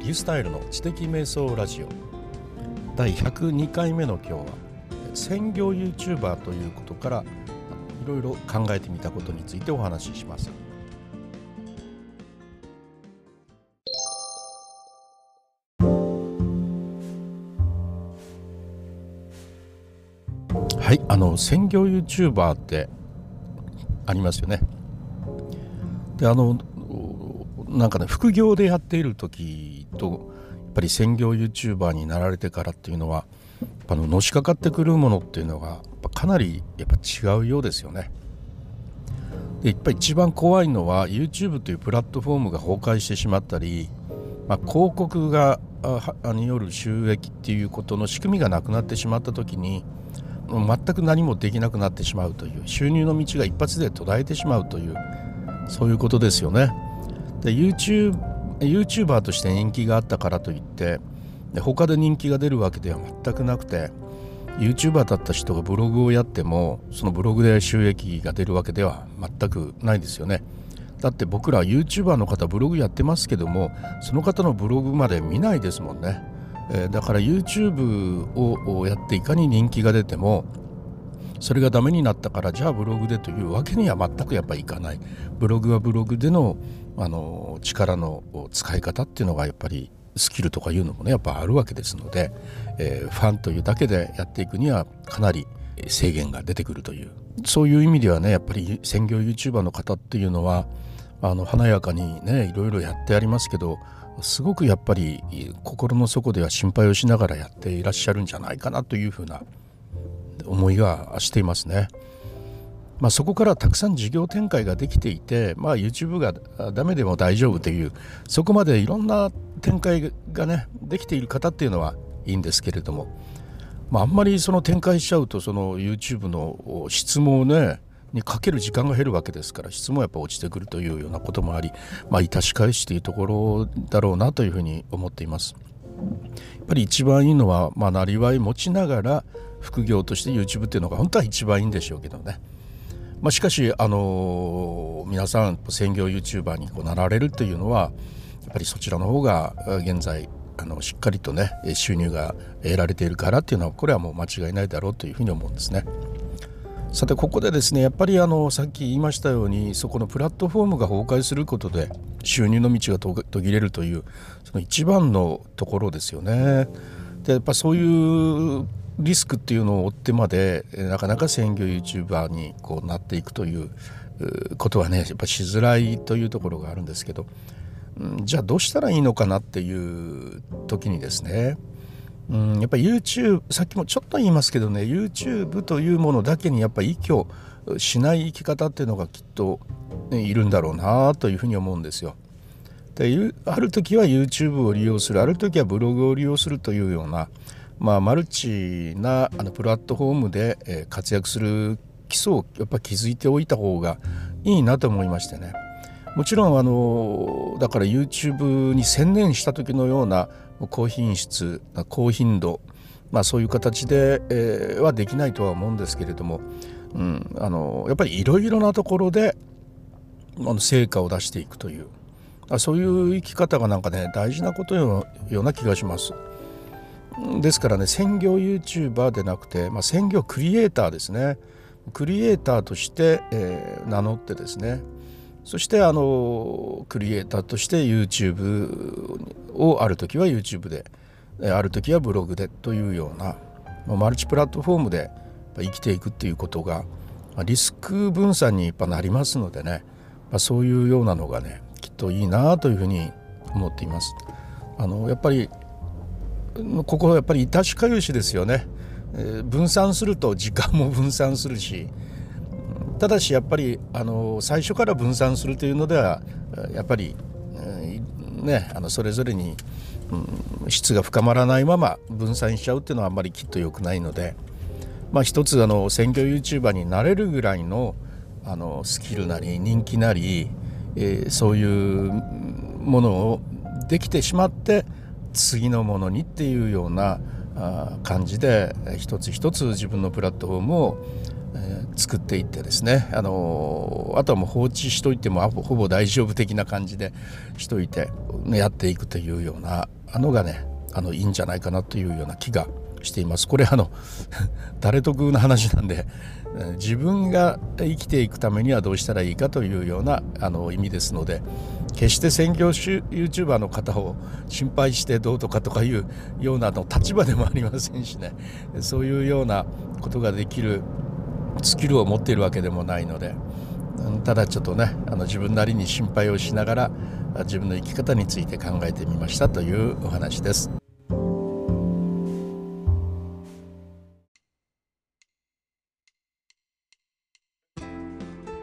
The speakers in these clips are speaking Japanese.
リュースタイルの知的瞑想ラジオ。第102回目の今日は専業 YouTuber ということからいろいろ考えてみたことについてお話しします。はいあの専業 YouTuber ってありますよね。であのなんかね副業でやっている時とやっぱり専業 YouTuber になられてからっていうのはあののしかかってくるものっていうのがかなりやっぱ違うようですよね。でやっぱり一番怖いのは YouTube というプラットフォームが崩壊してしまったり、まあ、広告がによる収益っていうことの仕組みがなくなってしまった時に全く何もできなくなってしまうという収入の道が一発で途絶えてしまうというそういうことですよね。で YouTube YouTuber として人気があったからといってで他で人気が出るわけでは全くなくて YouTuber だった人がブログをやってもそのブログで収益が出るわけでは全くないですよね。だって僕ら YouTuber の方ブログやってますけどもその方のブログまで見ないですもんね、え、だから YouTube をやっていかに人気が出てもそれがダメになったからじゃあブログでというわけには全くやっぱりいかない。ブログはブログでのあの力の使い方っていうのがやっぱりスキルとかいうのもねやっぱあるわけですので、えー、ファンというだけでやっていくにはかなり制限が出てくるという。そういう意味ではねやっぱり専業 YouTuber の方っていうのはあの華やかにねいろいろやってありますけどすごくやっぱり心の底では心配をしながらやっていらっしゃるんじゃないかなというふうな思いがしていますね。まあ、そこからたくさん事業展開ができていて、まあ、YouTube がダメでも大丈夫というそこまでいろんな展開がねできている方っていうのはいいんですけれども、まあ、あんまりその展開しちゃうとその YouTube の質問をねにかける時間が減るわけですから質もやっぱ落ちてくるというようなこともあり、まあ、致し返しというところだろうなというふうに思っています。やっぱり一番いいのは、まあ、なりわい持ちながら副業として YouTube っていうのが本当は一番いいんでしょうけどね。まあ、しかし、あの皆さん専業 YouTuber にこうなられるというのはやっぱりそちらの方が現在あのしっかりとね収入が得られているからっていうのはこれはもう間違いないだろうというふうに思うんですね。さてここでですねやっぱりあのさっき言いましたようにそこのプラットフォームが崩壊することで収入の道が途切れるというその一番のところですよね。でやっぱそういうリスクっていうのを追ってまでなかなか専業 YouTuber にこうなっていくということはねやっぱしづらいというところがあるんですけど、じゃあどうしたらいいのかなっていう時にですね、うん、やっぱ YouTube さっきもちょっと言いますけどね YouTube というものだけにやっぱり依拠しない生き方っていうのがきっと、ね、いるんだろうなというふうに思うんですよ。である時は YouTube を利用するある時はブログを利用するというようなまあ、マルチなあのプラットフォームで、え活躍する基礎をやっぱ築いておいた方がいいなと思いましてねもちろんあのだから YouTube に専念した時のような高品質高頻度、まあ、そういう形で、えー、はできないとは思うんですけれども、うん、あのやっぱりいろいろなところであの成果を出していくというそういう生き方がなんかね大事なことような気がします。ですからね専業 YouTuber でなくて、まあ、専業クリエイターですねクリエイターとして、えー、名乗ってですねそしてあのクリエイターとして YouTube をある時は YouTube である時はブログでというようなマルチプラットフォームで生きていくっていうことがリスク分散にやっぱなりますのでね、そういうようなのがねきっといいなというふうに思っています。あのやっぱりここはやっぱり致しかゆしですよね、分散すると時間も分散するしただしやっぱりあの最初から分散するというのではやっぱり、ねあのそれぞれに、うん、質が深まらないまま分散しちゃうっていうのはあんまりきっと良くないのでまあ一つあの専業 YouTuber になれるぐらいのあのスキルなり人気なり、えー、そういうものをできてしまって次のものにっていうような感じで一つ一つ自分のプラットフォームをえ、作っていってですねあのあとはもう放置しといてもほぼ大丈夫的な感じでしといてやっていくというようなあのがねあのいいんじゃないかなというような気がしています。これあの 誰得な話なんで自分が生きていくためにはどうしたらいいかというようなあの意味ですので決して専業 YouTuber の方を心配してどうとかとかいうようなの立場でもありませんしねそういうようなことができるスキルを持っているわけでもないのでただちょっとねあの自分なりに心配をしながら自分の生き方について考えてみましたというお話です。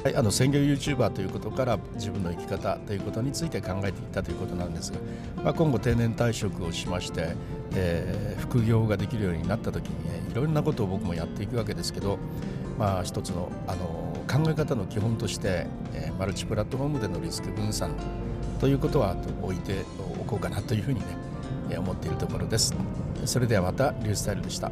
はい、あの専業 YouTuber ということから自分の生き方ということについて考えていったということなんですが、まあ、今後定年退職をしまして、えー、副業ができるようになった時にねいろんなことを僕もやっていくわけですけど、まあ、一つのあの考え方の基本として、えー、マルチプラットフォームでのリスク分散ということは置いておこうかなというふうにね思っているところです。それではまたリュースタイルでした。